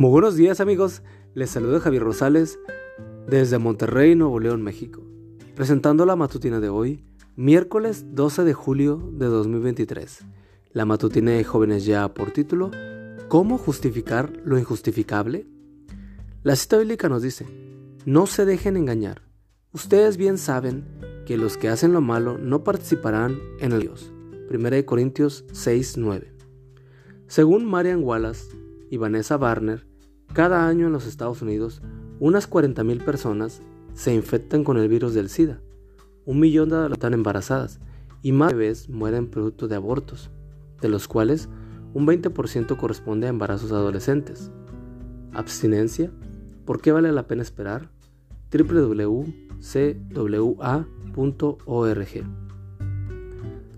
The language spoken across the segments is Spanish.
Muy buenos días amigos, les saluda Javier Rosales desde Monterrey, Nuevo León, México, presentando la matutina de hoy, miércoles 12 de julio de 2023. La matutina de jóvenes ya por título, ¿Cómo justificar lo injustificable? La cita bíblica nos dice, no se dejen engañar, ustedes bien saben que los que hacen lo malo no participarán en el Dios. 1 Corintios 6, 9. Según Marian Wallace y Vanessa Barner, cada año en los Estados Unidos, unas 40.000 personas se infectan con el virus del SIDA. Un millón de adultos están embarazadas y más bebés mueren producto de abortos, de los cuales un 20% corresponde a embarazos adolescentes. Abstinencia. ¿Por qué vale la pena esperar? www.cwa.org.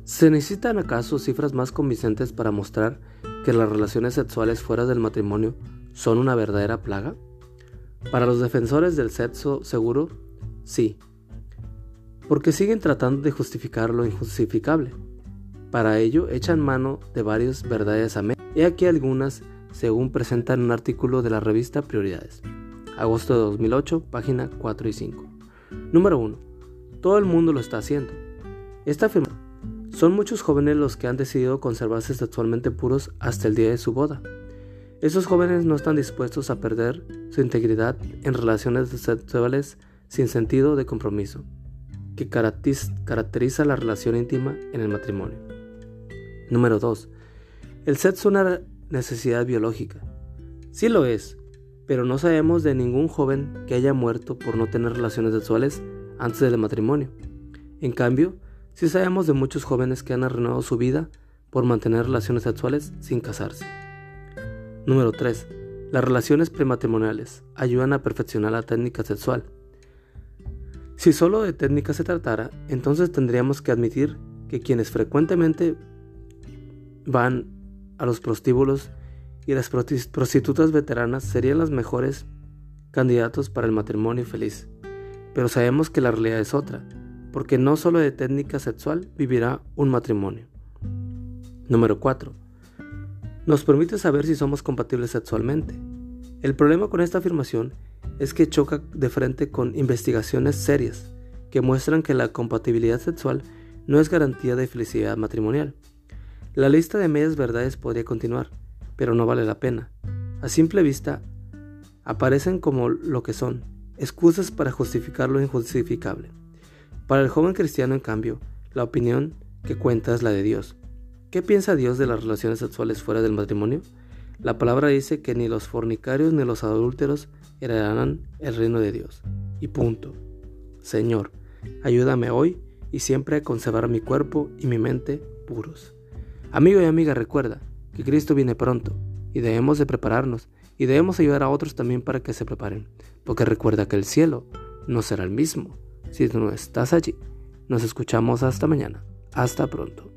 ¿Se necesitan acaso cifras más convincentes para mostrar que las relaciones sexuales fuera del matrimonio son una verdadera plaga? Para los defensores del sexo seguro, sí, porque siguen tratando de justificar lo injustificable. Para ello echan mano de varias verdades a. He aquí algunas según presentan un artículo de la revista Prioridades. Agosto de 2008, página 4 y 5. Número 1. Todo el mundo lo está haciendo. Esta afirmación. Son muchos jóvenes los que han decidido conservarse sexualmente puros hasta el día de su boda. Esos jóvenes no están dispuestos a perder su integridad en relaciones sexuales sin sentido de compromiso, que caracteriza la relación íntima en el matrimonio. Número 2. El sexo es una necesidad biológica. Sí lo es, pero no sabemos de ningún joven que haya muerto por no tener relaciones sexuales antes del matrimonio. En cambio, sí sabemos de muchos jóvenes que han arruinado su vida por mantener relaciones sexuales sin casarse. Número 3. Las relaciones prematrimoniales ayudan a perfeccionar la técnica sexual. Si solo de técnica se tratara, entonces tendríamos que admitir que quienes frecuentemente van a los prostíbulos y las prostitutas veteranas serían las mejores candidatos para el matrimonio feliz. Pero sabemos que la realidad es otra, porque no solo de técnica sexual vivirá un matrimonio. Número 4 nos permite saber si somos compatibles sexualmente. El problema con esta afirmación es que choca de frente con investigaciones serias que muestran que la compatibilidad sexual no es garantía de felicidad matrimonial. La lista de medias verdades podría continuar, pero no vale la pena. A simple vista, aparecen como lo que son, excusas para justificar lo injustificable. Para el joven cristiano, en cambio, la opinión que cuenta es la de Dios. ¿Qué piensa Dios de las relaciones sexuales fuera del matrimonio? La palabra dice que ni los fornicarios ni los adúlteros heredarán el reino de Dios. Y punto. Señor, ayúdame hoy y siempre a conservar mi cuerpo y mi mente puros. Amigo y amiga, recuerda que Cristo viene pronto y debemos de prepararnos y debemos ayudar a otros también para que se preparen, porque recuerda que el cielo no será el mismo si no estás allí. Nos escuchamos hasta mañana. Hasta pronto.